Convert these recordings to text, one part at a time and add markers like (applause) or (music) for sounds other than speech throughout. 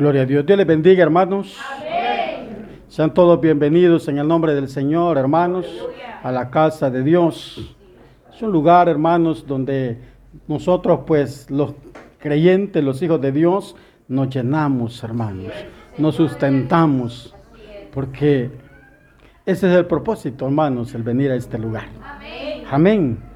Gloria a Dios. Dios les bendiga, hermanos. Sean todos bienvenidos en el nombre del Señor, hermanos, a la casa de Dios. Es un lugar, hermanos, donde nosotros, pues, los creyentes, los hijos de Dios, nos llenamos, hermanos, nos sustentamos, porque ese es el propósito, hermanos, el venir a este lugar. Amén.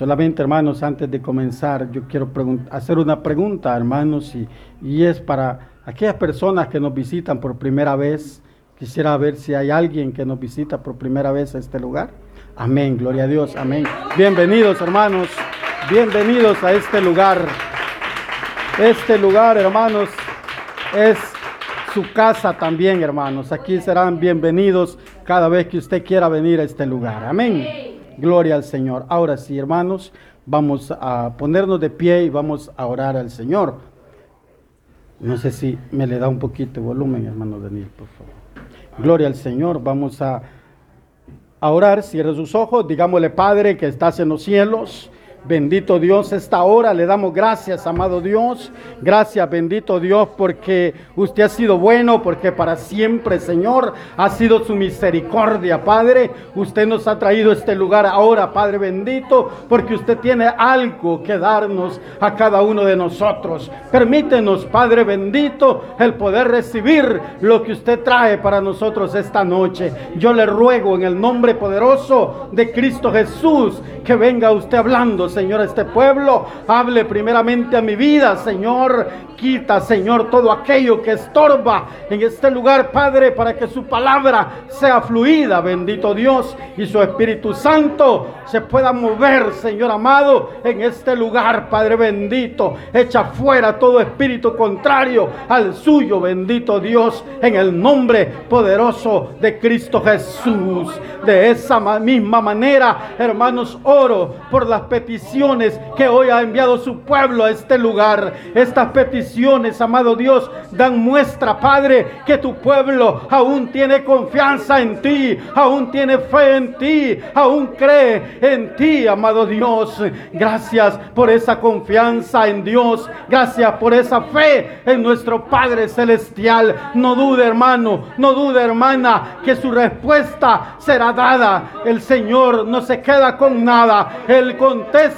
Solamente, hermanos, antes de comenzar, yo quiero hacer una pregunta, hermanos, y, y, es para aquellas personas que nos visitan por primera vez. Quisiera ver si hay alguien que nos visita por primera vez a este lugar. Amén, gloria a Dios, amén. Bienvenidos, hermanos, bienvenidos a este lugar. Este lugar, hermanos, es su casa también, hermanos. Aquí serán bienvenidos cada vez que usted quiera venir a este lugar. Amén. Gloria al Señor. Ahora sí, hermanos, vamos a ponernos de pie y vamos a orar al Señor. No sé si me le da un poquito de volumen, hermano Daniel, por favor. Gloria al Señor. Vamos a, orar. Cierre sus ojos. Digámosle, Padre, que estás en los cielos. Bendito Dios, esta hora le damos gracias, amado Dios. Gracias, bendito Dios, porque usted ha sido bueno, porque para siempre, Señor, ha sido su misericordia, Padre. Usted nos ha traído este lugar ahora, Padre bendito, porque usted tiene algo que darnos a cada uno de nosotros. Permítenos, Padre bendito, el poder recibir lo que usted trae para nosotros esta noche. Yo le ruego en el nombre poderoso de Cristo Jesús que venga usted hablando Señor, este pueblo. Hable primeramente a mi vida, Señor. Quita, Señor, todo aquello que estorba en este lugar, Padre, para que su palabra sea fluida, bendito Dios, y su Espíritu Santo se pueda mover, Señor amado, en este lugar, Padre bendito. Echa fuera todo espíritu contrario al suyo, bendito Dios, en el nombre poderoso de Cristo Jesús. De esa misma manera, hermanos, oro por las peticiones que hoy ha enviado su pueblo a este lugar. Estas peticiones amado Dios, dan muestra, Padre, que tu pueblo aún tiene confianza en ti, aún tiene fe en ti, aún cree en ti, amado Dios. Gracias por esa confianza en Dios, gracias por esa fe en nuestro Padre Celestial. No dude, hermano, no dude, hermana, que su respuesta será dada. El Señor no se queda con nada, Él contesta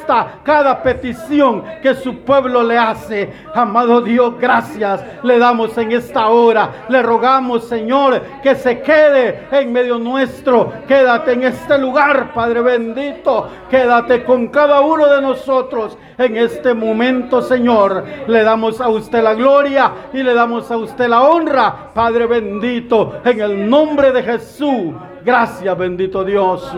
cada petición que su pueblo le hace. Amado Dios, gracias le damos en esta hora. Le rogamos, Señor, que se quede en medio nuestro. Quédate en este lugar, Padre bendito. Quédate con cada uno de nosotros en este momento, Señor. Le damos a usted la gloria y le damos a usted la honra, Padre bendito, en el nombre de Jesús. Gracias, bendito Dios.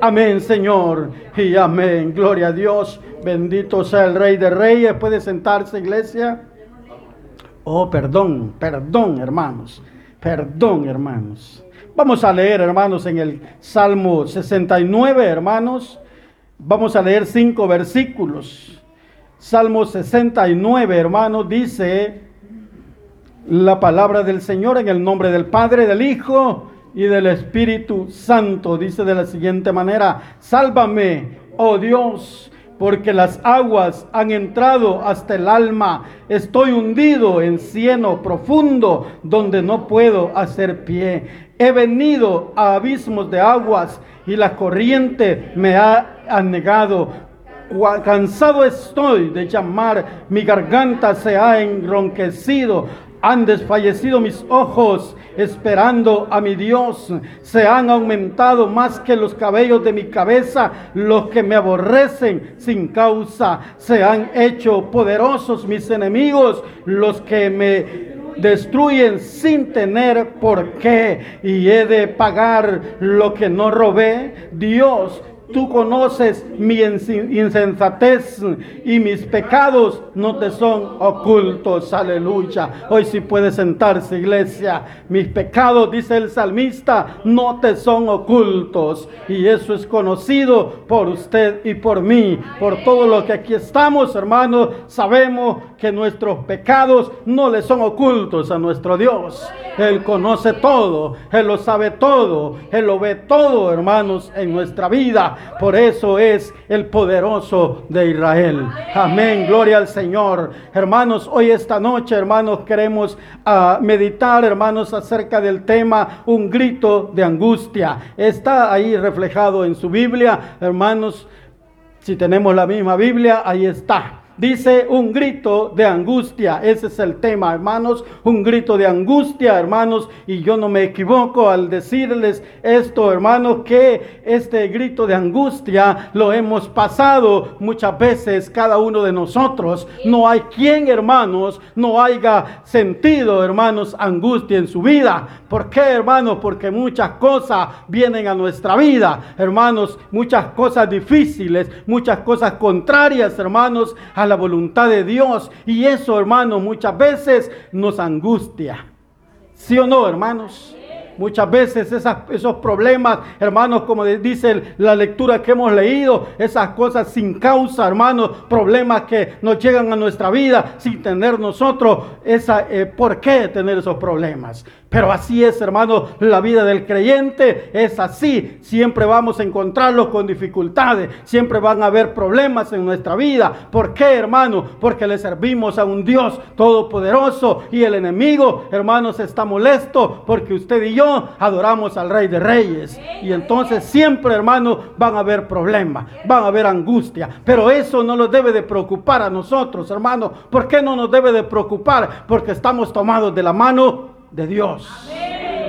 Amén, Señor. Y amén. Gloria a Dios. Bendito sea el Rey de Reyes. Puede sentarse, iglesia. Oh, perdón, perdón, hermanos. Perdón, hermanos. Vamos a leer, hermanos, en el Salmo 69, hermanos. Vamos a leer cinco versículos. Salmo 69, hermanos, dice la palabra del Señor en el nombre del Padre, del Hijo y del Espíritu Santo. Dice de la siguiente manera, sálvame, oh Dios porque las aguas han entrado hasta el alma. Estoy hundido en cieno profundo donde no puedo hacer pie. He venido a abismos de aguas y la corriente me ha anegado. Cansado estoy de llamar, mi garganta se ha enronquecido. Han desfallecido mis ojos esperando a mi Dios. Se han aumentado más que los cabellos de mi cabeza. Los que me aborrecen sin causa se han hecho poderosos mis enemigos. Los que me destruyen sin tener por qué y he de pagar lo que no robé. Dios Tú conoces mi insensatez y mis pecados no te son ocultos. Aleluya. Hoy sí puede sentarse, iglesia. Mis pecados, dice el salmista, no te son ocultos. Y eso es conocido por usted y por mí. Por todo lo que aquí estamos, hermanos, sabemos que nuestros pecados no le son ocultos a nuestro Dios. Él conoce todo, Él lo sabe todo, Él lo ve todo, hermanos, en nuestra vida. Por eso es el poderoso de Israel. Amén, gloria al Señor. Hermanos, hoy esta noche, hermanos, queremos uh, meditar, hermanos, acerca del tema un grito de angustia. Está ahí reflejado en su Biblia, hermanos. Si tenemos la misma Biblia, ahí está. Dice un grito de angustia. Ese es el tema, hermanos. Un grito de angustia, hermanos. Y yo no me equivoco al decirles esto, hermanos, que este grito de angustia lo hemos pasado muchas veces cada uno de nosotros. No hay quien, hermanos, no haya sentido, hermanos, angustia en su vida. ¿Por qué, hermanos? Porque muchas cosas vienen a nuestra vida, hermanos. Muchas cosas difíciles, muchas cosas contrarias, hermanos, a la voluntad de Dios. Y eso, hermanos, muchas veces nos angustia. ¿Sí o no, hermanos? Muchas veces esos problemas, hermanos, como dice la lectura que hemos leído, esas cosas sin causa, hermanos, problemas que nos llegan a nuestra vida sin tener nosotros esa, eh, por qué tener esos problemas. Pero así es, hermano, la vida del creyente es así. Siempre vamos a encontrarlos con dificultades, siempre van a haber problemas en nuestra vida. ¿Por qué, hermano? Porque le servimos a un Dios todopoderoso y el enemigo, hermanos, está molesto porque usted y yo adoramos al Rey de Reyes. Y entonces siempre, hermano, van a haber problemas, van a haber angustia. Pero eso no nos debe de preocupar a nosotros, hermano. ¿Por qué no nos debe de preocupar? Porque estamos tomados de la mano de Dios.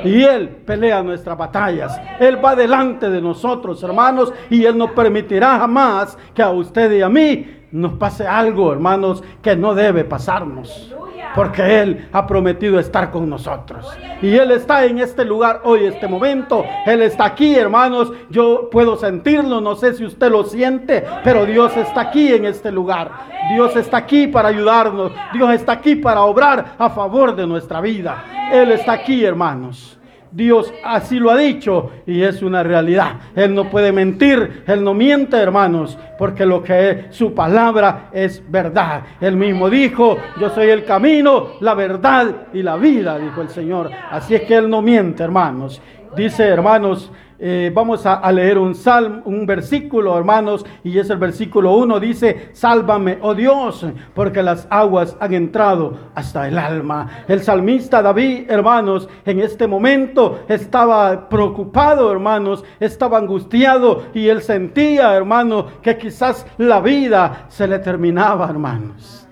Y Él pelea nuestras batallas. Él va delante de nosotros, hermanos, y Él no permitirá jamás que a usted y a mí nos pase algo, hermanos, que no debe pasarnos. Porque Él ha prometido estar con nosotros. Y Él está en este lugar hoy, este momento. Él está aquí, hermanos. Yo puedo sentirlo, no sé si usted lo siente, pero Dios está aquí en este lugar. Dios está aquí para ayudarnos. Dios está aquí para obrar a favor de nuestra vida. Él está aquí, hermanos. Dios así lo ha dicho y es una realidad. Él no puede mentir, Él no miente, hermanos, porque lo que es su palabra es verdad. Él mismo dijo, yo soy el camino, la verdad y la vida, dijo el Señor. Así es que Él no miente, hermanos. Dice, hermanos, eh, vamos a, leer un salmo, un versículo, hermanos, y es el versículo 1, dice, sálvame, oh Dios, porque las aguas han entrado hasta el alma. El salmista David, hermanos, en este momento estaba preocupado, hermanos, estaba angustiado y él sentía, hermano, que quizás la vida se le terminaba, hermanos.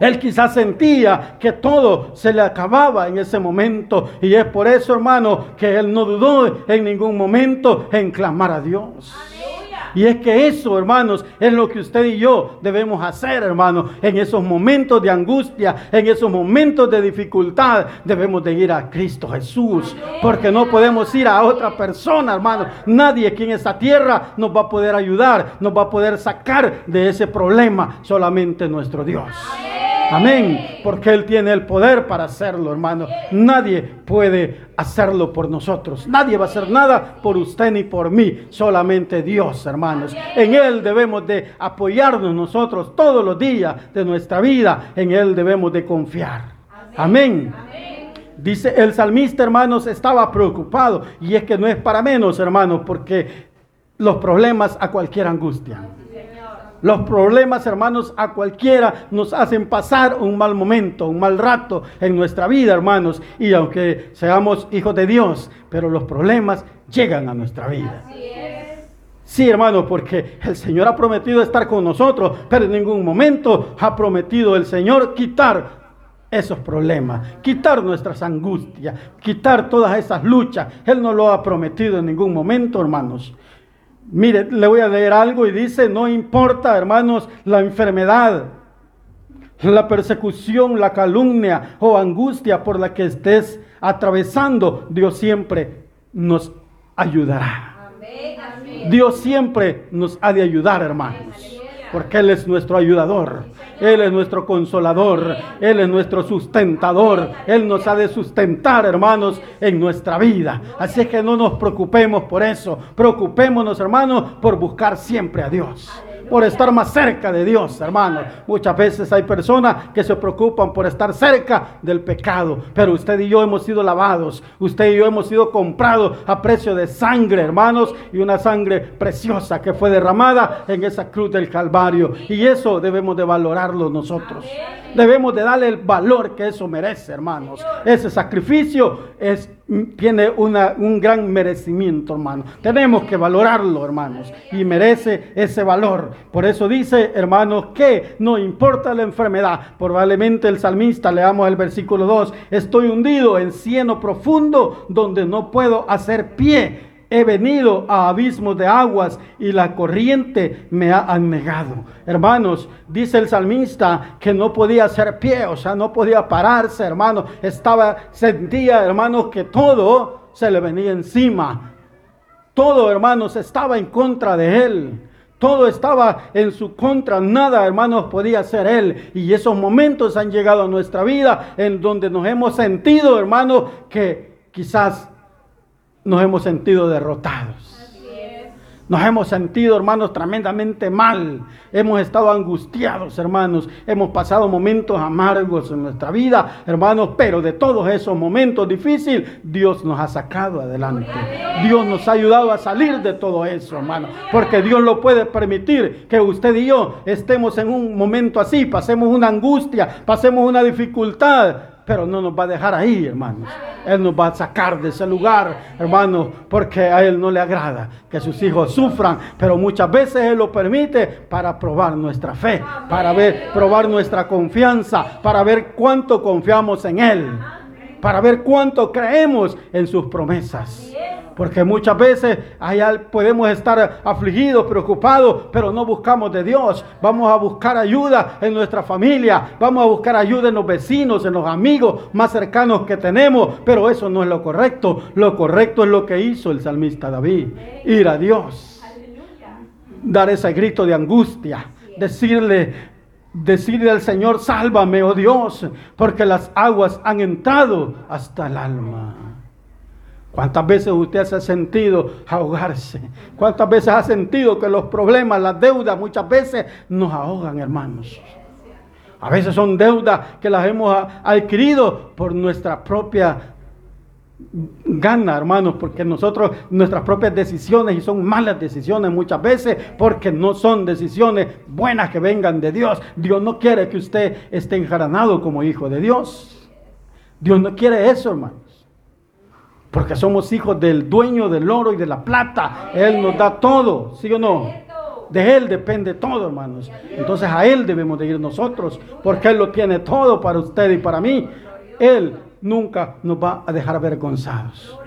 Él quizás sentía que todo se le acababa en ese momento. Y es por eso, hermano, que él no dudó en ningún momento en clamar a Dios. Y es que eso, hermanos, es lo que usted y yo debemos hacer, hermanos. En esos momentos de angustia, en esos momentos de dificultad, debemos de ir a Cristo Jesús. Porque no podemos ir a otra persona, hermanos. Nadie aquí en esta tierra nos va a poder ayudar, nos va a poder sacar de ese problema. Solamente nuestro Dios. Amén. Porque Él tiene el poder para hacerlo, hermano. Nadie puede hacerlo por nosotros. Nadie va a hacer nada por usted ni por mí. Solamente Dios, hermanos. En Él debemos de apoyarnos nosotros todos los días de nuestra vida. En Él debemos de confiar. Amén. Dice el salmista, hermanos, estaba preocupado. Y es que no es para menos, hermanos, porque los problemas a cualquier angustia. Los problemas, hermanos, a cualquiera nos hacen pasar un mal momento, un mal rato en nuestra vida, hermanos. Y aunque seamos hijos de Dios, pero los problemas llegan a nuestra vida. Sí, hermanos, porque el Señor ha prometido estar con nosotros, pero en ningún momento ha prometido el Señor quitar esos problemas, quitar nuestras angustias, quitar todas esas luchas. Él no lo ha prometido en ningún momento, hermanos. Mire, le voy a leer algo y dice, no importa, hermanos, la enfermedad, la persecución, la calumnia o angustia por la que estés atravesando, Dios siempre nos ayudará. Dios siempre nos ha de ayudar, hermanos porque Él es nuestro ayudador, Él es nuestro consolador, Él es nuestro sustentador, Él nos ha de sustentar, hermanos, en nuestra vida. Así que no nos preocupemos por eso, preocupémonos, hermanos, por buscar siempre a Dios por estar más cerca de Dios, hermano. Muchas veces hay personas que se preocupan por estar cerca del pecado, pero usted y yo hemos sido lavados, usted y yo hemos sido comprados a precio de sangre, hermanos, y una sangre preciosa que fue derramada en esa cruz del Calvario. Y eso debemos de valorarlo nosotros. Debemos de darle el valor que eso merece, hermanos. Ese sacrificio es, tiene una, un gran merecimiento, hermano. Tenemos que valorarlo, hermanos. Y merece ese valor. Por eso dice, hermanos, que no importa la enfermedad. Probablemente el salmista, leamos el versículo 2, estoy hundido en cieno profundo donde no puedo hacer pie he venido a abismos de aguas y la corriente me ha anegado. Hermanos, dice el salmista que no podía hacer pie, o sea, no podía pararse, hermano. Estaba, sentía, hermanos, que todo se le venía encima. Todo, hermanos, estaba en contra de él. Todo estaba en su contra, nada, hermanos, podía hacer él. Y esos momentos han llegado a nuestra vida en donde nos hemos sentido, hermanos, que quizás nos hemos sentido derrotados. Nos hemos sentido, hermanos, tremendamente mal. Hemos estado angustiados, hermanos. Hemos pasado momentos amargos en nuestra vida, hermanos. Pero de todos esos momentos difíciles, Dios nos ha sacado adelante. Dios nos ha ayudado a salir de todo eso, hermanos. Porque Dios lo puede permitir que usted y yo estemos en un momento así, pasemos una angustia, pasemos una dificultad pero no nos va a dejar ahí, hermanos. Él nos va a sacar de ese lugar, hermanos, porque a Él no le agrada que sus hijos sufran, pero muchas veces Él lo permite para probar nuestra fe, para ver, probar nuestra confianza, para ver cuánto confiamos en Él, para ver cuánto creemos en sus promesas. Porque muchas veces allá podemos estar afligidos, preocupados, pero no buscamos de Dios. Vamos a buscar ayuda en nuestra familia, vamos a buscar ayuda en los vecinos, en los amigos más cercanos que tenemos, pero eso no es lo correcto. Lo correcto es lo que hizo el salmista David, ir a Dios, dar ese grito de angustia, decirle, decirle al Señor, sálvame, oh Dios, porque las aguas han entrado hasta el alma. ¿Cuántas veces usted se ha sentido ahogarse? ¿Cuántas veces ha sentido que los problemas, las deudas muchas veces nos ahogan, hermanos? A veces son deudas que las hemos adquirido por nuestra propia gana, hermanos, porque nosotros, nuestras propias decisiones, y son malas decisiones muchas veces, porque no son decisiones buenas que vengan de Dios. Dios no quiere que usted esté enjaranado como hijo de Dios. Dios no quiere eso, hermano. Porque somos hijos del dueño del oro y de la plata. Él nos da todo, ¿sí o no? De Él depende todo, hermanos. Entonces a Él debemos de ir nosotros, porque Él lo tiene todo para usted y para mí. Él nunca nos va a dejar avergonzados.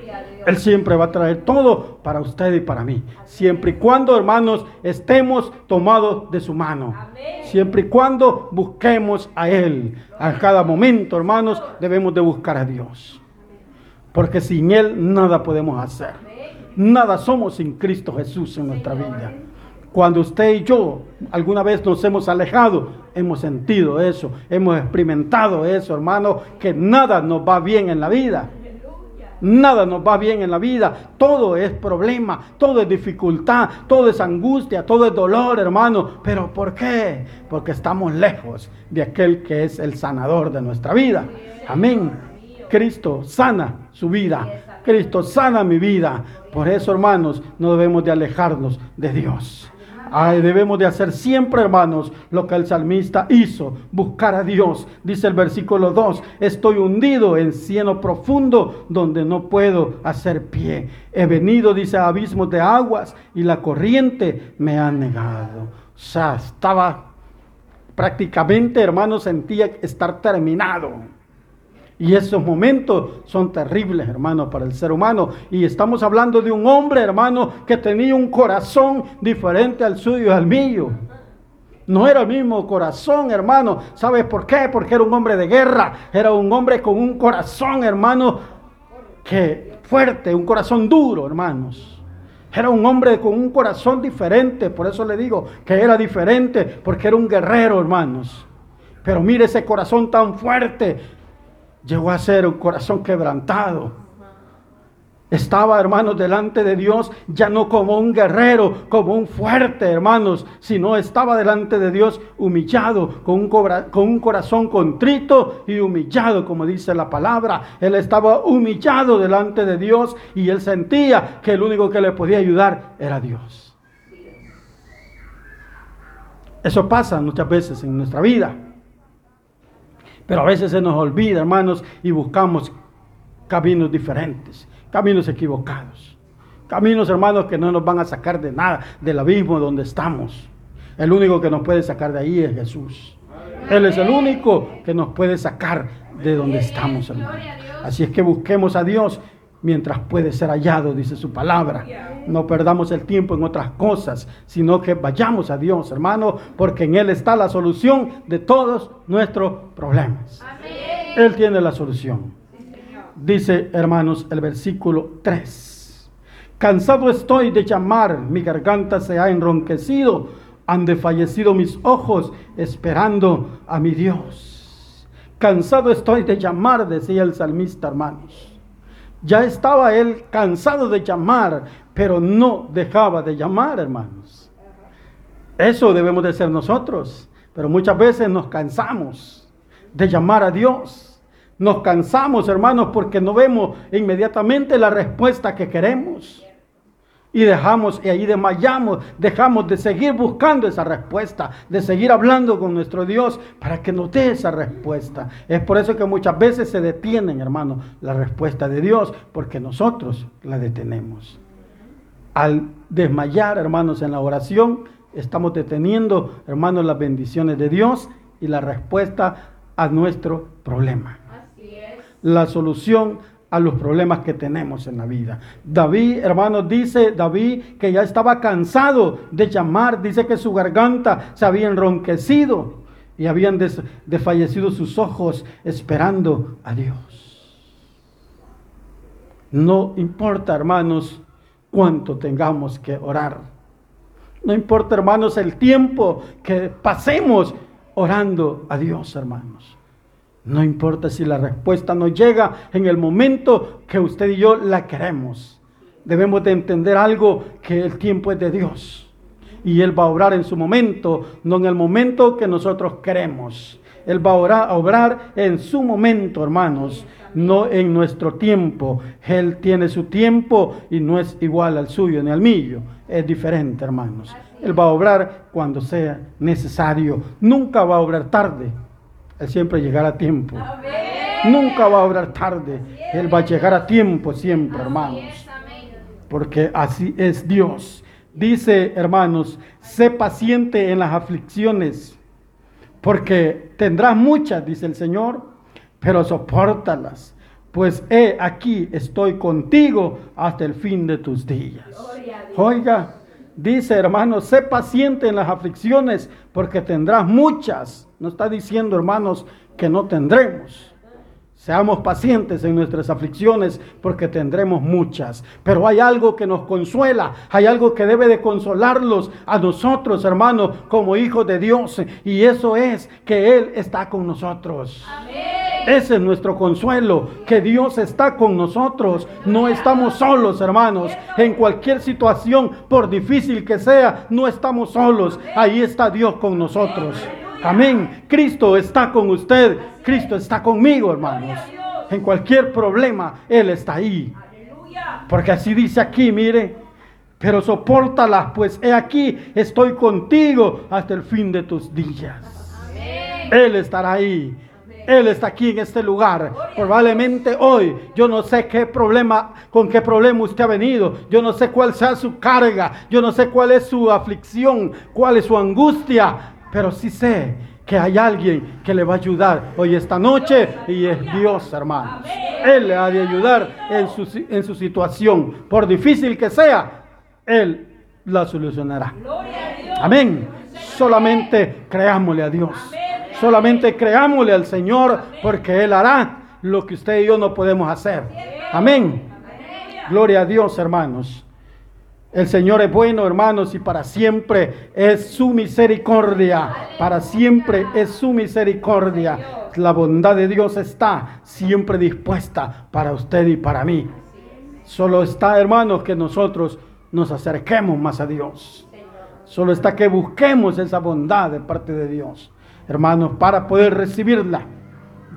Él siempre va a traer todo para usted y para mí. Siempre y cuando, hermanos, estemos tomados de su mano. Siempre y cuando busquemos a Él. A cada momento, hermanos, debemos de buscar a Dios. Porque sin Él nada podemos hacer. Nada somos sin Cristo Jesús en nuestra vida. Cuando usted y yo alguna vez nos hemos alejado, hemos sentido eso, hemos experimentado eso, hermano, que nada nos va bien en la vida. Nada nos va bien en la vida. Todo es problema, todo es dificultad, todo es angustia, todo es dolor, hermano. Pero ¿por qué? Porque estamos lejos de aquel que es el sanador de nuestra vida. Amén. Cristo sana su vida. Cristo sana mi vida. Por eso, hermanos, no debemos de alejarnos de Dios. debemos de hacer siempre, hermanos, lo que el salmista hizo, buscar a Dios. Dice el versículo 2, estoy hundido en cieno profundo donde no puedo hacer pie. He venido, dice, a abismos de aguas y la corriente me ha negado. O sea, estaba prácticamente, hermanos, sentía estar terminado. Y esos momentos son terribles, hermano, para el ser humano. Y estamos hablando de un hombre, hermano, que tenía un corazón diferente al suyo y al mío. No era el mismo corazón, hermano. ¿Sabes por qué? Porque era un hombre de guerra. Era un hombre con un corazón, hermano, que fuerte, un corazón duro, hermanos. Era un hombre con un corazón diferente. Por eso le digo que era diferente, porque era un guerrero, hermanos. Pero mire ese corazón tan fuerte llegó a ser un corazón quebrantado. Estaba, hermanos, delante de Dios, ya no como un guerrero, como un fuerte, hermanos, sino estaba delante de Dios humillado, con un, con un, corazón contrito y humillado, como dice la palabra. Él estaba humillado delante de Dios y él sentía que el único que le podía ayudar era Dios. Eso pasa muchas veces en nuestra vida. Pero a veces se nos olvida, hermanos, y buscamos caminos diferentes caminos equivocados. Caminos, hermanos, que no nos van a sacar de nada, del abismo donde estamos. El único que nos puede sacar de ahí es Jesús. Él es el único que nos puede sacar de donde estamos, hermanos. Así es que busquemos a Dios mientras puede ser hallado, dice su palabra. No perdamos el tiempo en otras cosas, sino que vayamos a Dios, hermano, porque en Él está la solución de todos nuestros problemas. Él tiene la solución. Dice, hermanos, el versículo 3. Cansado estoy de llamar, mi garganta se ha enronquecido, han desfallecido mis ojos esperando a mi Dios. Cansado estoy de llamar, decía el salmista, hermanos. Ya estaba él cansado de llamar, pero no dejaba de llamar, hermanos. Eso debemos de ser nosotros, pero muchas veces nos cansamos de llamar a Dios nos cansamos, hermanos, porque no vemos inmediatamente la respuesta que queremos. Y dejamos, y ahí desmayamos, dejamos de seguir buscando esa respuesta, de seguir hablando con nuestro Dios para que nos dé esa respuesta. Es por eso que muchas veces se detienen, hermanos, la respuesta de Dios, porque nosotros la detenemos. Al desmayar, hermanos, en la oración, estamos deteniendo, hermanos, las bendiciones de Dios y la respuesta a nuestro problema la solución a los problemas que tenemos en la vida. David, hermanos, dice David que ya estaba cansado de llamar, dice que su garganta se había enronquecido y habían desfallecido sus ojos esperando a Dios. No importa, hermanos, cuánto tengamos que orar. No importa, hermanos, el tiempo que pasemos orando a Dios, hermanos. No importa si la respuesta no llega en el momento que usted y yo la queremos. Debemos de entender algo que el tiempo es de Dios. Y Él va a obrar en su momento, no en el momento que nosotros queremos. Él va a obrar, en su momento, hermanos, no en nuestro tiempo. Él tiene su tiempo y no es igual al suyo ni al mío. Es diferente, hermanos. Él va a obrar cuando sea necesario. Nunca va a obrar tarde. Él siempre llegará a tiempo. Nunca va a obrar tarde. Él va a llegar a tiempo siempre, hermanos. Porque así es Dios. Dice, hermanos, sé paciente en las aflicciones, porque tendrás muchas, dice el Señor, pero soportalas. Pues he aquí, estoy contigo hasta el fin de tus días. Oiga, dice hermanos, sé paciente en las aflicciones, porque tendrás muchas no está diciendo, hermanos, que no tendremos. Seamos pacientes en nuestras aflicciones porque tendremos muchas. Pero hay algo que nos consuela, hay algo que debe de consolarlos a nosotros, hermanos, como hijos de Dios. Y eso es que Él está con nosotros. Ese es nuestro consuelo, que Dios está con nosotros. No estamos solos, hermanos. En cualquier situación, por difícil que sea, no estamos solos. Ahí está Dios con nosotros. Amén. Cristo está con usted. Cristo está conmigo, hermanos. En cualquier problema, Él está ahí. Porque así dice aquí, mire. Pero soportalas, pues he aquí, estoy contigo hasta el fin de tus días. Él estará ahí. Él está aquí en este lugar. Probablemente hoy yo no sé qué problema, con qué problema usted ha venido. Yo no sé cuál sea su carga. Yo no sé cuál es su aflicción, cuál es su angustia pero sí sé que hay alguien que le va a ayudar hoy esta noche y es Dios, hermanos. Él le ha de ayudar en su, en su situación. Por difícil que sea, Él la solucionará. Amén. Solamente creámosle a Dios. Solamente creámosle al Señor porque Él hará lo que usted y yo no podemos hacer. Amén. Gloria a Dios, hermanos. El Señor es bueno, hermanos, y para siempre es su misericordia. Para siempre es su misericordia. La bondad de Dios está siempre dispuesta para usted y para mí. Solo está, hermanos, que nosotros nos acerquemos más a Dios. Solo está que busquemos esa bondad de parte de Dios, hermanos, para poder recibirla.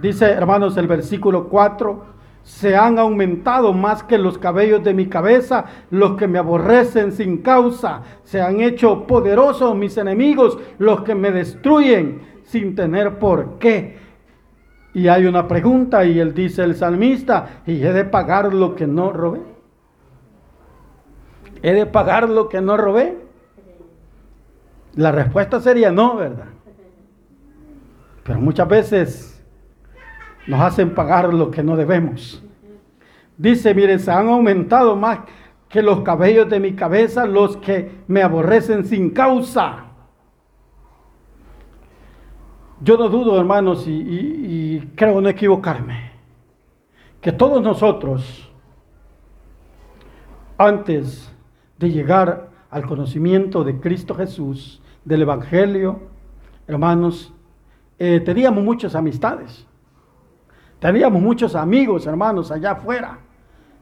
Dice, hermanos, el versículo 4 se han aumentado más que los cabellos de mi cabeza, los que me aborrecen sin causa, se han hecho poderosos mis enemigos, los que me destruyen sin tener por qué. Y hay una pregunta y él dice el salmista, ¿y he de pagar lo que no robé? ¿He de pagar lo que no robé? La respuesta sería no, ¿verdad? Pero muchas veces nos hacen pagar lo que no debemos. Dice, miren, se han aumentado más que los cabellos de mi cabeza los que me aborrecen sin causa. Yo no dudo, hermanos, y, y creo no equivocarme, que todos nosotros, antes de llegar al conocimiento de Cristo Jesús, del Evangelio, hermanos, eh, teníamos muchas amistades. Teníamos muchos amigos, hermanos, allá afuera,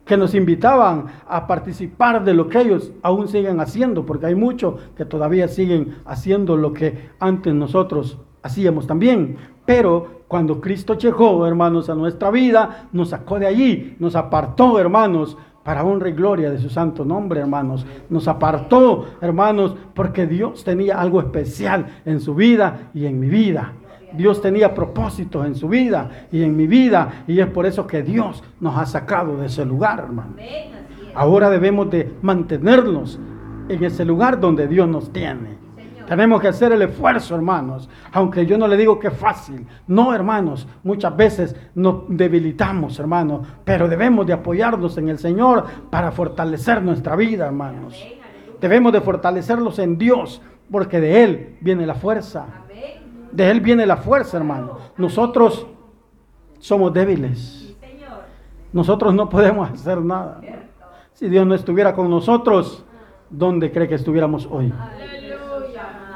que nos invitaban a participar de lo que ellos aún siguen haciendo, porque hay muchos que todavía siguen haciendo lo que antes nosotros hacíamos también. Pero cuando Cristo llegó, hermanos, a nuestra vida, nos sacó de allí, nos apartó, hermanos, para honra y gloria de su santo nombre, hermanos. Nos apartó, hermanos, porque Dios tenía algo especial en su vida y en mi vida. Dios tenía propósitos en su vida y en mi vida. Y es por eso que Dios nos ha sacado de ese lugar, hermano. Ahora debemos de mantenernos en ese lugar donde Dios nos tiene. Tenemos que hacer el esfuerzo, hermanos. Aunque yo no le digo que es fácil. No, hermanos. Muchas veces nos debilitamos, hermanos. Pero debemos de apoyarnos en el Señor para fortalecer nuestra vida, hermanos. Debemos de fortalecerlos en Dios. Porque de Él viene la fuerza. De Él viene la fuerza, hermano. Nosotros somos débiles. Nosotros no podemos hacer nada. Si Dios no estuviera con nosotros, ¿dónde cree que estuviéramos hoy?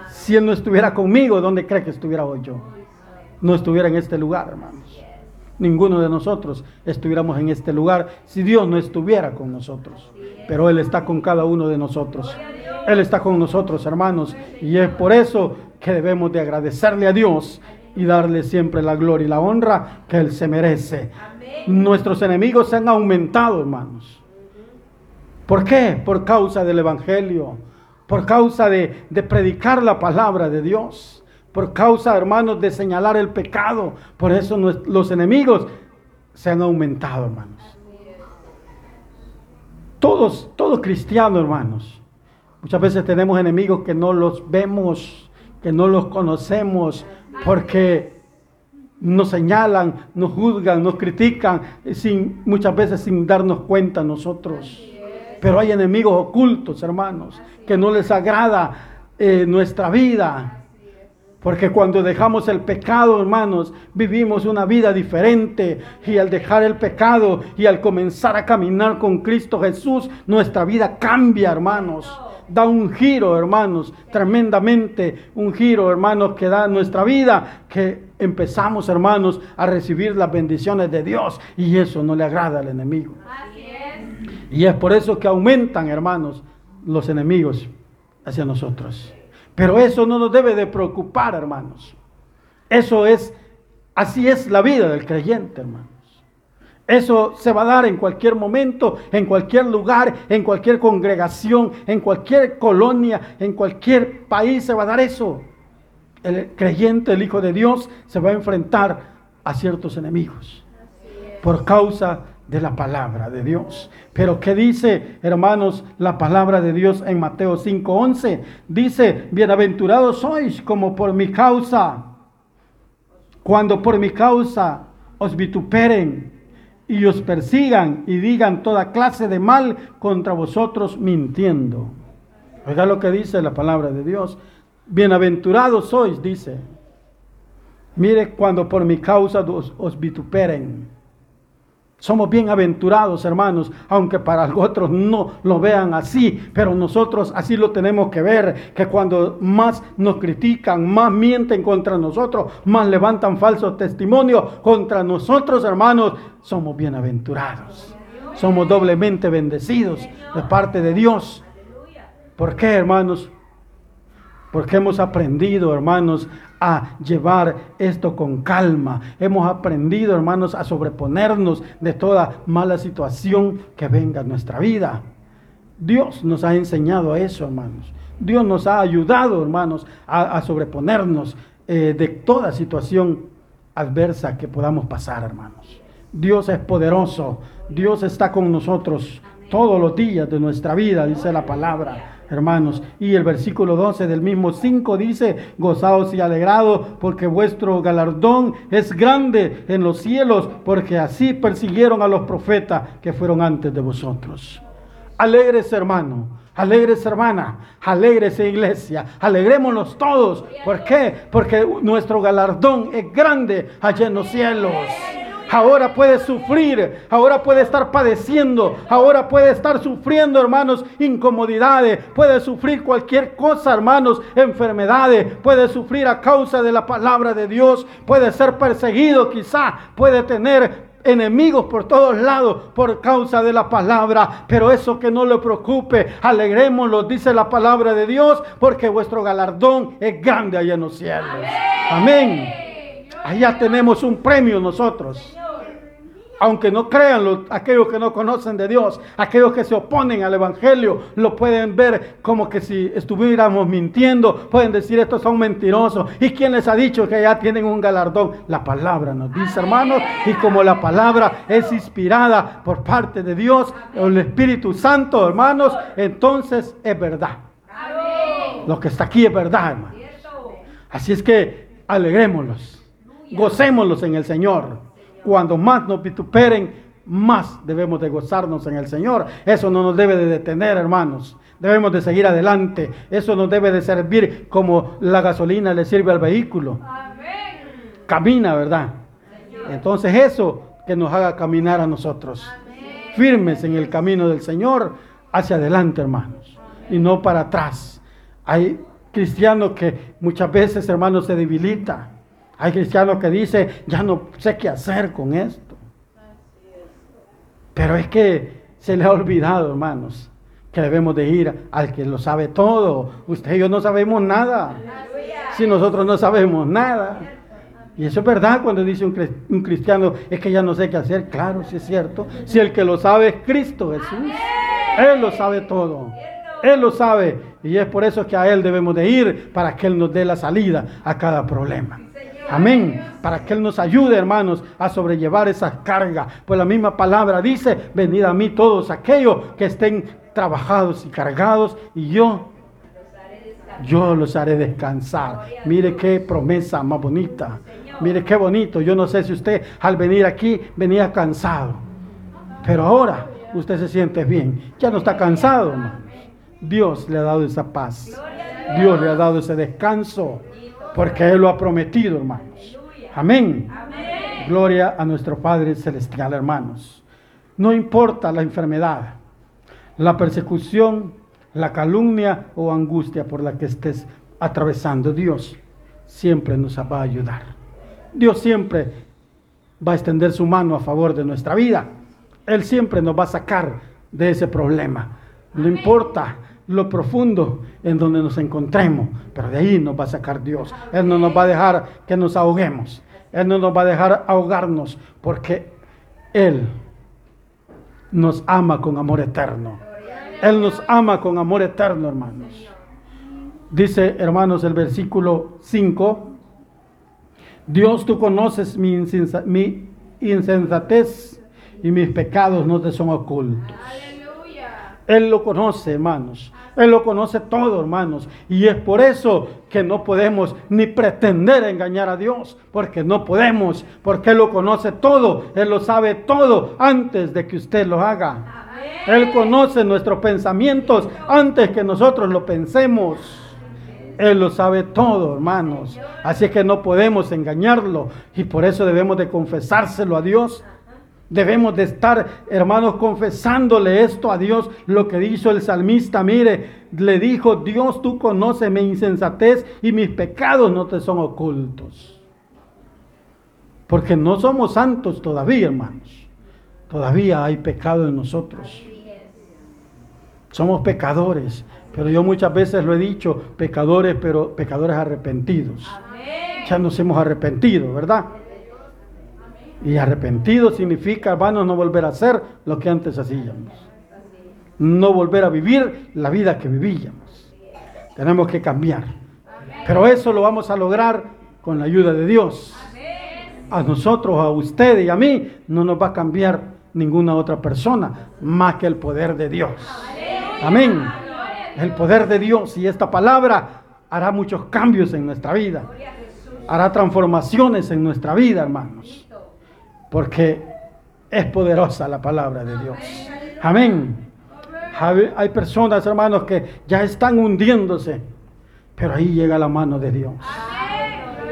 Si Él no estuviera conmigo, ¿dónde cree que estuviera hoy yo? No estuviera en este lugar, hermanos. Ninguno de nosotros estuviéramos en este lugar si Dios no estuviera con nosotros. Pero Él está con cada uno de nosotros. Él está con nosotros, hermanos. Y es por eso que debemos de agradecerle a Dios y darle siempre la gloria y la honra que Él se merece. Nuestros enemigos se han aumentado, hermanos. ¿Por qué? Por causa del Evangelio, por causa de, de predicar la palabra de Dios, por causa, hermanos, de señalar el pecado. Por eso los enemigos se han aumentado, hermanos. Todos, todos cristianos, hermanos. Muchas veces tenemos enemigos que no los vemos que no los conocemos porque nos señalan, nos juzgan, nos critican, sin, muchas veces sin darnos cuenta nosotros. Pero hay enemigos ocultos, hermanos, que no les agrada eh, nuestra vida. Porque cuando dejamos el pecado, hermanos, vivimos una vida diferente. Y al dejar el pecado y al comenzar a caminar con Cristo Jesús, nuestra vida cambia, hermanos da un giro, hermanos, tremendamente, un giro, hermanos, que da nuestra vida, que empezamos, hermanos, a recibir las bendiciones de Dios y eso no le agrada al enemigo. Y es por eso que aumentan, hermanos, los enemigos hacia nosotros. Pero eso no nos debe de preocupar, hermanos. Eso es, así es la vida del creyente, hermano. Eso se va a dar en cualquier momento, en cualquier lugar, en cualquier congregación, en cualquier colonia, en cualquier país se va a dar eso. El creyente, el Hijo de Dios, se va a enfrentar a ciertos enemigos por causa de la palabra de Dios. Pero ¿qué dice, hermanos, la palabra de Dios en Mateo 5:11? Dice, bienaventurados sois como por mi causa, cuando por mi causa os vituperen y os persigan y digan toda clase de mal contra vosotros mintiendo. Oiga lo que dice la palabra de Dios. Bienaventurados sois, dice. Mire cuando por mi causa os, os vituperen. Somos bienaventurados, hermanos, aunque para otros no lo vean así, pero nosotros así lo tenemos que ver, que cuando más nos critican, más mienten contra nosotros, más levantan falsos testimonios contra nosotros, hermanos, somos bienaventurados. Somos doblemente bendecidos de parte de Dios. ¿Por qué, hermanos? Porque hemos aprendido, hermanos, a llevar esto con calma. Hemos aprendido, hermanos, a sobreponernos de toda mala situación que venga en nuestra vida. Dios nos ha enseñado a eso, hermanos. Dios nos ha ayudado, hermanos, a, sobreponernos eh, de toda situación adversa que podamos pasar, hermanos. Dios es poderoso. Dios está con nosotros todos los días de nuestra vida, dice la palabra hermanos. Y el versículo 12 del mismo 5 dice, gozaos y alegrados porque vuestro galardón es grande en los cielos, porque así persiguieron a los profetas que fueron antes de vosotros. Alegres hermano, alegres hermana, alegres iglesia, alegrémonos todos. ¿Por qué? Porque nuestro galardón es grande allá en los cielos ahora puede sufrir, ahora puede estar padeciendo, ahora puede estar sufriendo, hermanos, incomodidades, puede sufrir cualquier cosa, hermanos, enfermedades, puede sufrir a causa de la palabra de Dios, puede ser perseguido quizá, puede tener enemigos por todos lados por causa de la palabra, pero eso que no le preocupe, alegrémonos, dice la palabra de Dios, porque vuestro galardón es grande allá en los cielos. Amén. Allá tenemos un premio nosotros aunque no crean los, aquellos que no conocen de Dios, aquellos que se oponen al Evangelio, lo pueden ver como que si estuviéramos mintiendo, pueden decir estos son mentirosos. ¿Y quién les ha dicho que ya tienen un galardón? La palabra nos dice, hermanos, y como la palabra es inspirada por parte de Dios, el Espíritu Santo, hermanos, entonces es verdad. Lo que está aquí es verdad, hermanos. Así es que alegrémoslos, gocémoslos en el Señor cuando más nos vituperen, más debemos de gozarnos en el Señor. Eso no nos debe de detener, hermanos. Debemos de seguir adelante. Eso nos debe de servir como la gasolina le sirve al vehículo. Camina, ¿verdad? Entonces eso que nos haga caminar a nosotros. Firmes en el camino del Señor, hacia adelante, hermanos. Y no para atrás. Hay cristianos que muchas veces, hermanos, se debilitan hay cristianos que dicen, ya no sé qué hacer con esto. Pero es que se le ha olvidado, hermanos, que debemos de ir al que lo sabe todo. Usted y yo no sabemos nada. Si nosotros no sabemos nada. Y eso es verdad cuando dice un cristiano, es que ya no sé qué hacer. Claro, sí es cierto. Si el que lo sabe es Cristo Jesús. Él lo sabe todo. Él lo sabe. Y es por eso que a Él debemos de ir para que Él nos dé la salida a cada problema. Amén. Para que Él nos ayude, hermanos, a sobrellevar esa carga. Pues la misma palabra dice, venid a mí todos aquellos que estén trabajados y cargados y yo, yo los haré descansar. Mire qué promesa más bonita. Mire qué bonito. Yo no sé si usted al venir aquí venía cansado. Pero ahora usted se siente bien. Ya no está cansado. Dios le ha dado esa paz. Dios le ha dado ese descanso. Porque Él lo ha prometido, hermanos. Amén. Gloria a nuestro Padre Celestial, hermanos. No importa la enfermedad, la persecución, la calumnia o angustia por la que estés atravesando, Dios siempre nos va a ayudar. Dios siempre va a extender su mano a favor de nuestra vida. Él siempre nos va a sacar de ese problema. No importa lo profundo en donde nos encontremos, pero de ahí nos va a sacar Dios. Él no nos va a dejar que nos ahoguemos. Él no nos va a dejar ahogarnos porque Él nos ama con amor eterno. Él nos ama con amor eterno, hermanos. Dice, hermanos, el versículo 5, Dios tú conoces mi, insensatez y mis pecados no te son ocultos. Él lo conoce, hermanos. Él lo conoce todo, hermanos. Y es por eso que no podemos ni pretender engañar a Dios, porque no podemos, porque Él lo conoce todo, Él lo sabe todo antes de que usted lo haga. Él conoce nuestros pensamientos antes que nosotros lo pensemos. Él lo sabe todo, hermanos. Así que no podemos engañarlo y por eso debemos de confesárselo a Dios. Debemos de estar, hermanos, confesándole esto a Dios, lo que hizo el salmista. Mire, le dijo, Dios, tú conoces mi insensatez y mis pecados no te son ocultos. Porque no somos santos todavía, hermanos. todavía hay pecado en nosotros. Somos pecadores, pero yo muchas veces lo he dicho, pecadores, pero pecadores arrepentidos. Ya nos hemos arrepentido, ¿verdad? Y arrepentido significa, hermanos, no volver a hacer lo que antes hacíamos. No volver a vivir la vida que vivíamos. Tenemos que cambiar. Pero eso lo vamos a lograr con la ayuda de Dios. A nosotros, a usted y a mí, no nos va a cambiar ninguna otra persona más que el poder de Dios. Amén. El poder de Dios y esta palabra hará muchos cambios en nuestra vida. Hará transformaciones en nuestra vida, hermanos. Porque es poderosa la palabra de Dios. Amén. Hay personas, hermanos, que ya están hundiéndose. Pero ahí llega la mano de Dios.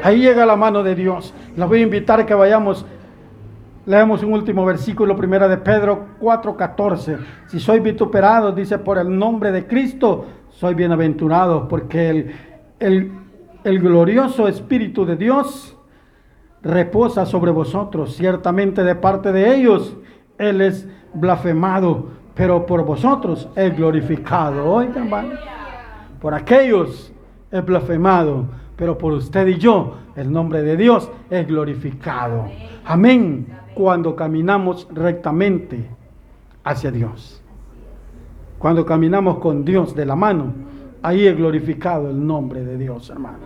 Ahí llega la mano de Dios. Les voy a invitar a que vayamos Leemos un último versículo, primera de Pedro 4:14. Si soy vituperado, dice, por el nombre de Cristo, soy bienaventurado, porque el, el, el glorioso Espíritu de Dios reposa sobre vosotros. Ciertamente de parte de ellos, Él es blasfemado, pero por vosotros es glorificado. Oigan, por aquellos es blasfemado, pero por usted y yo, el nombre de Dios es glorificado. Amén cuando caminamos rectamente hacia Dios. Cuando caminamos con Dios de la mano, ahí es glorificado el nombre de Dios, hermano.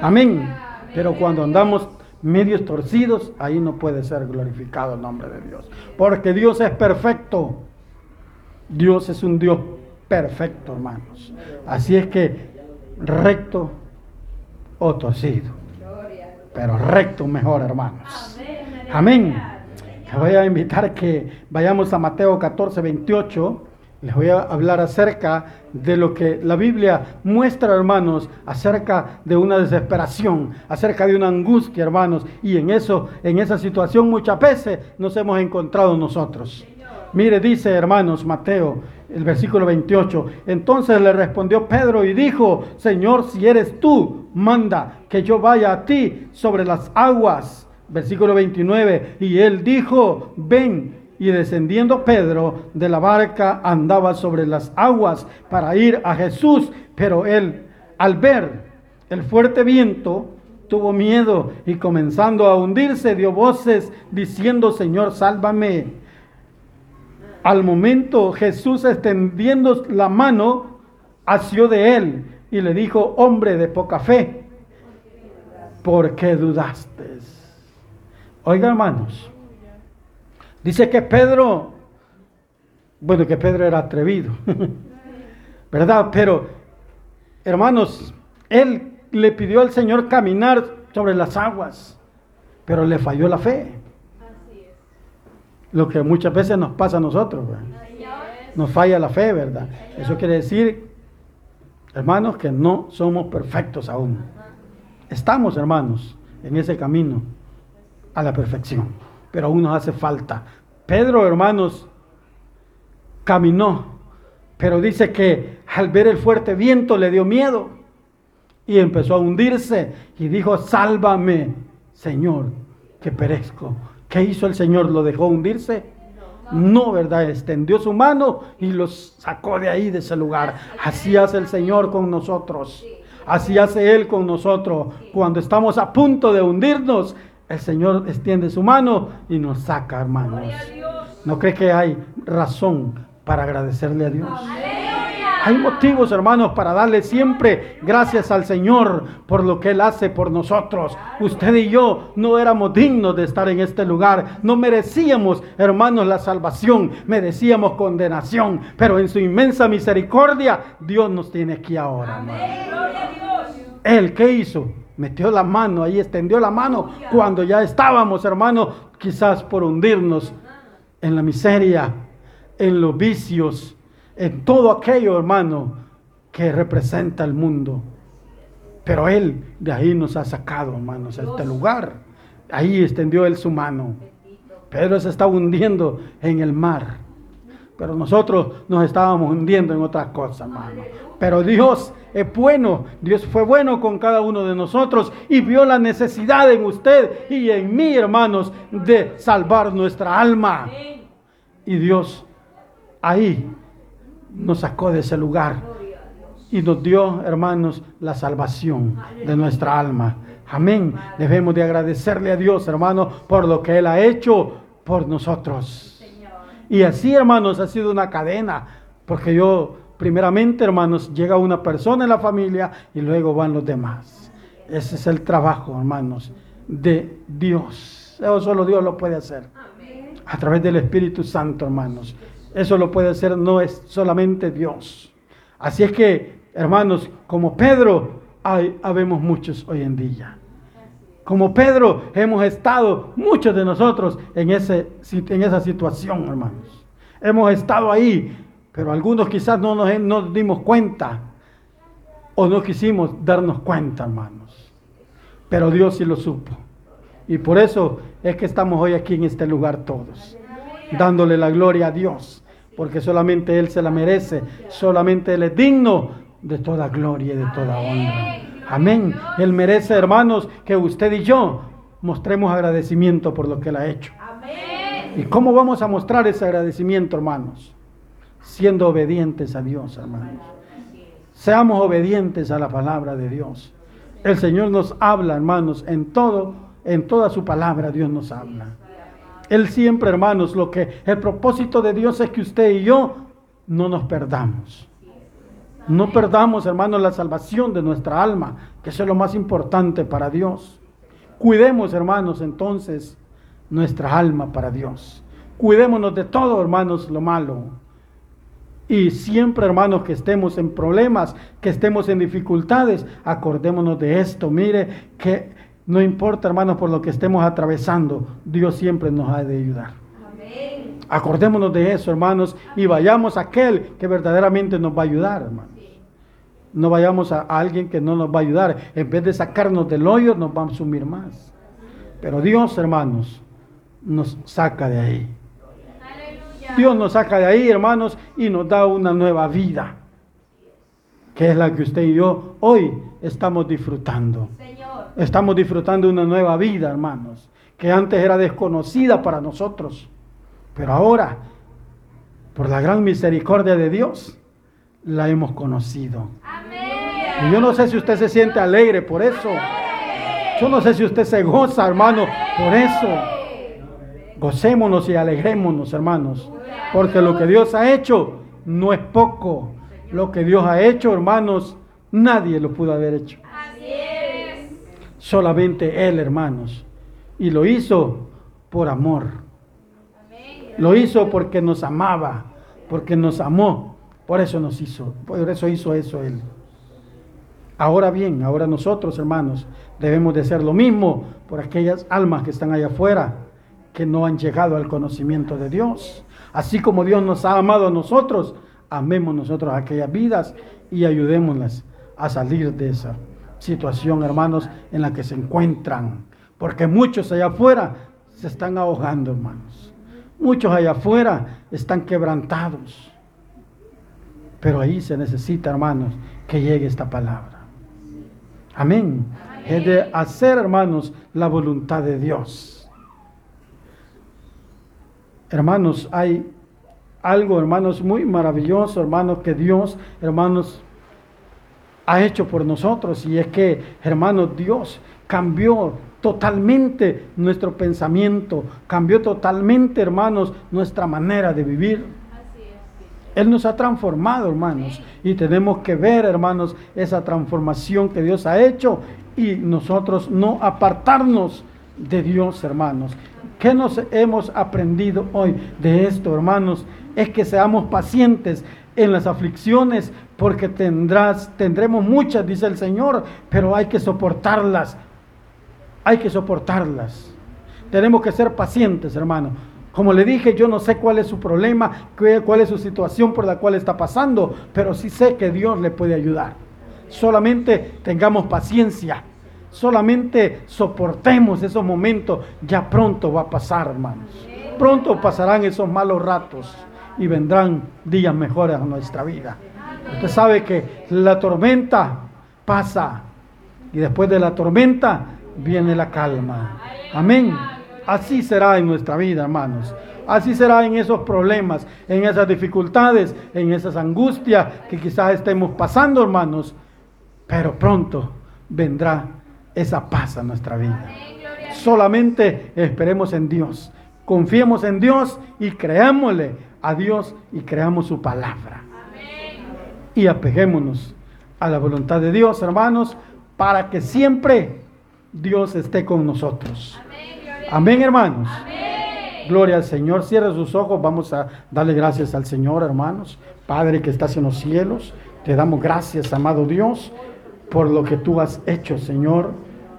Amén. Pero cuando andamos medios torcidos, ahí no puede ser glorificado el nombre de Dios. Porque Dios es perfecto. Dios es un Dios perfecto, hermanos. Así es que recto o torcido. Pero recto mejor, hermanos. Amén voy a invitar que vayamos a Mateo 14, 28. Les voy a hablar acerca de lo que la Biblia muestra, hermanos, acerca de una desesperación, acerca de una angustia, hermanos. Y en eso, en esa situación muchas veces nos hemos encontrado nosotros. Mire, dice, hermanos, Mateo, el versículo 28. Entonces le respondió Pedro y dijo, Señor, si eres tú, manda que yo vaya a ti sobre las aguas. Versículo 29, y él dijo, ven, y descendiendo Pedro de la barca andaba sobre las aguas para ir a Jesús, pero él, al ver el fuerte viento, tuvo miedo y comenzando a hundirse dio voces diciendo, Señor, sálvame. Al momento Jesús extendiendo la mano, asió de él y le dijo, hombre de poca fe, ¿por qué dudaste? Oiga, hermanos, dice que Pedro, bueno, que Pedro era atrevido, (laughs) ¿verdad? Pero, hermanos, él le pidió al Señor caminar sobre las aguas, pero le falló la fe. Lo que muchas veces nos pasa a nosotros, ¿verdad? nos falla la fe, ¿verdad? Eso quiere decir, hermanos, que no somos perfectos aún. Estamos, hermanos, en ese camino a la perfección, pero aún nos hace falta. Pedro, hermanos, caminó, pero dice que al ver el fuerte viento le dio miedo y empezó a hundirse y dijo, sálvame, Señor, que perezco. ¿Qué hizo el Señor? ¿Lo dejó hundirse? No, ¿verdad? Extendió su mano y los sacó de ahí, de ese lugar. Así hace el Señor con nosotros. Así hace Él con nosotros. Cuando estamos a punto de hundirnos, el Señor extiende su mano y nos saca, hermanos. ¿No cree que hay razón para agradecerle a Dios? Hay motivos, hermanos, para darle siempre gracias al Señor por lo que Él hace por nosotros. Usted y yo no éramos dignos de estar en este lugar. No merecíamos, hermanos, la salvación. Merecíamos condenación. Pero en su inmensa misericordia, Dios nos tiene aquí ahora. Él, ¿qué hizo? Metió la mano, ahí extendió la mano cuando ya estábamos, hermano, quizás por hundirnos en la miseria, en los vicios, en todo aquello, hermano, que representa el mundo. Pero Él de ahí nos ha sacado, hermanos, a este lugar. Ahí extendió Él su mano. Pedro se está hundiendo en el mar. Pero nosotros nos estábamos hundiendo en otras cosas, hermano. Pero Dios es bueno. Dios fue bueno con cada uno de nosotros y vio la necesidad en usted y en mí, hermanos, de salvar nuestra alma. Y Dios ahí nos sacó de ese lugar y nos dio, hermanos, la salvación de nuestra alma. Amén. Debemos de agradecerle a Dios, hermanos, por lo que Él ha hecho por nosotros. Y así, hermanos, ha sido una cadena, porque yo, primeramente, hermanos, llega una persona en la familia y luego van los demás. Ese es el trabajo, hermanos, de Dios. Eso solo Dios lo puede hacer. A través del Espíritu Santo, hermanos. Eso lo puede hacer, no es solamente Dios. Así es que, hermanos, como Pedro, hay, habemos muchos hoy en día. Como Pedro, hemos estado, muchos de nosotros, en, ese, en esa situación, hermanos. Hemos estado ahí, pero algunos quizás no nos, no nos dimos cuenta o no quisimos darnos cuenta, hermanos. Pero Dios sí lo supo. Y por eso es que estamos hoy aquí en este lugar todos, dándole la gloria a Dios porque solamente Él se la merece, solamente Él es digno de toda gloria y de toda honra. Amén. Él merece, hermanos, que usted y yo mostremos agradecimiento por lo que Él ha hecho. ¿Y cómo vamos a mostrar ese agradecimiento, hermanos? Siendo obedientes a Dios, hermanos. Seamos obedientes a la palabra de Dios. El Señor nos habla, hermanos, en todo, en toda su palabra Dios nos habla. Él siempre, hermanos, lo que el propósito de Dios es que usted y yo no nos perdamos. No perdamos, hermanos, la salvación de nuestra alma, que eso es lo más importante para Dios. Cuidemos, hermanos, entonces nuestra alma para Dios. Cuidémonos de todo, hermanos, lo malo. Y siempre, hermanos, que estemos en problemas, que estemos en dificultades, acordémonos de esto. Mire que no importa, hermanos, por lo que estemos atravesando, Dios siempre nos ha de ayudar. Acordémonos de eso, hermanos, y vayamos a aquel que verdaderamente nos va a ayudar, hermanos. No vayamos a, alguien que no nos va a ayudar. En vez de sacarnos del hoyo, nos va a sumir más. Pero Dios, hermanos, nos saca de ahí. Dios nos saca de ahí, hermanos, y nos da una nueva vida, que es la que usted y yo hoy estamos disfrutando. Estamos disfrutando de una nueva vida, hermanos, que antes era desconocida para nosotros. Pero ahora, por la gran misericordia de Dios, la hemos conocido. Y yo no sé si usted se siente alegre por eso. Yo no sé si usted se goza, hermano, por eso. Gocémonos y alegrémonos, hermanos. Porque lo que Dios ha hecho no es poco. Lo que Dios ha hecho, hermanos, nadie lo pudo haber hecho. Solamente Él, hermanos. Y lo hizo por amor. Lo hizo porque nos amaba, porque nos amó. Por eso nos hizo, por eso hizo eso Él. Ahora bien, ahora nosotros, hermanos, debemos de hacer lo mismo por aquellas almas que están allá afuera, que no han llegado al conocimiento de Dios. Así como Dios nos ha amado a nosotros, amemos nosotros aquellas vidas y ayudémoslas a salir de esa situación, hermanos, en la que se encuentran. Porque muchos allá afuera se están ahogando, hermanos. Muchos allá afuera están quebrantados. Pero ahí se necesita, hermanos, que llegue esta palabra. Amén. Es de hacer, hermanos, la voluntad de Dios. Hermanos, hay algo, hermanos, muy maravilloso, hermanos, que Dios, hermanos, ha hecho por nosotros. Y es que, hermanos, Dios cambió totalmente nuestro pensamiento, cambió totalmente, hermanos, nuestra manera de vivir. Él nos ha transformado, hermanos, y tenemos que ver, hermanos, esa transformación que Dios ha hecho y nosotros no apartarnos de Dios, hermanos. ¿Qué nos hemos aprendido hoy de esto, hermanos? Es que seamos pacientes en las aflicciones, porque tendrás, tendremos muchas, dice el Señor, pero hay que soportarlas. Hay que soportarlas. Tenemos que ser pacientes, hermano. Como le dije, yo no sé cuál es su problema, cuál es su situación por la cual está pasando, pero sí sé que Dios le puede ayudar. Solamente tengamos paciencia. Solamente soportemos esos momentos. Ya pronto va a pasar, hermanos. Pronto pasarán esos malos ratos y vendrán días mejores a nuestra vida. Usted sabe que la tormenta pasa y después de la tormenta viene la calma. Amén. Así será en nuestra vida, hermanos. Así será en esos problemas, en esas dificultades, en esas angustias que quizás estemos pasando, hermanos. Pero pronto vendrá esa paz a nuestra vida. Solamente esperemos en Dios. Confiemos en Dios y creámosle a Dios y creamos su palabra. Y apeguémonos a la voluntad de Dios, hermanos, para que siempre Dios esté con nosotros. Amén, hermanos. Gloria al Señor. Cierra sus ojos. Vamos a darle gracias al Señor, hermanos. Padre que estás en los cielos. Te damos gracias, amado Dios, por lo que tú has hecho, Señor,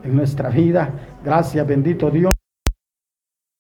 en nuestra vida. Gracias, bendito Dios.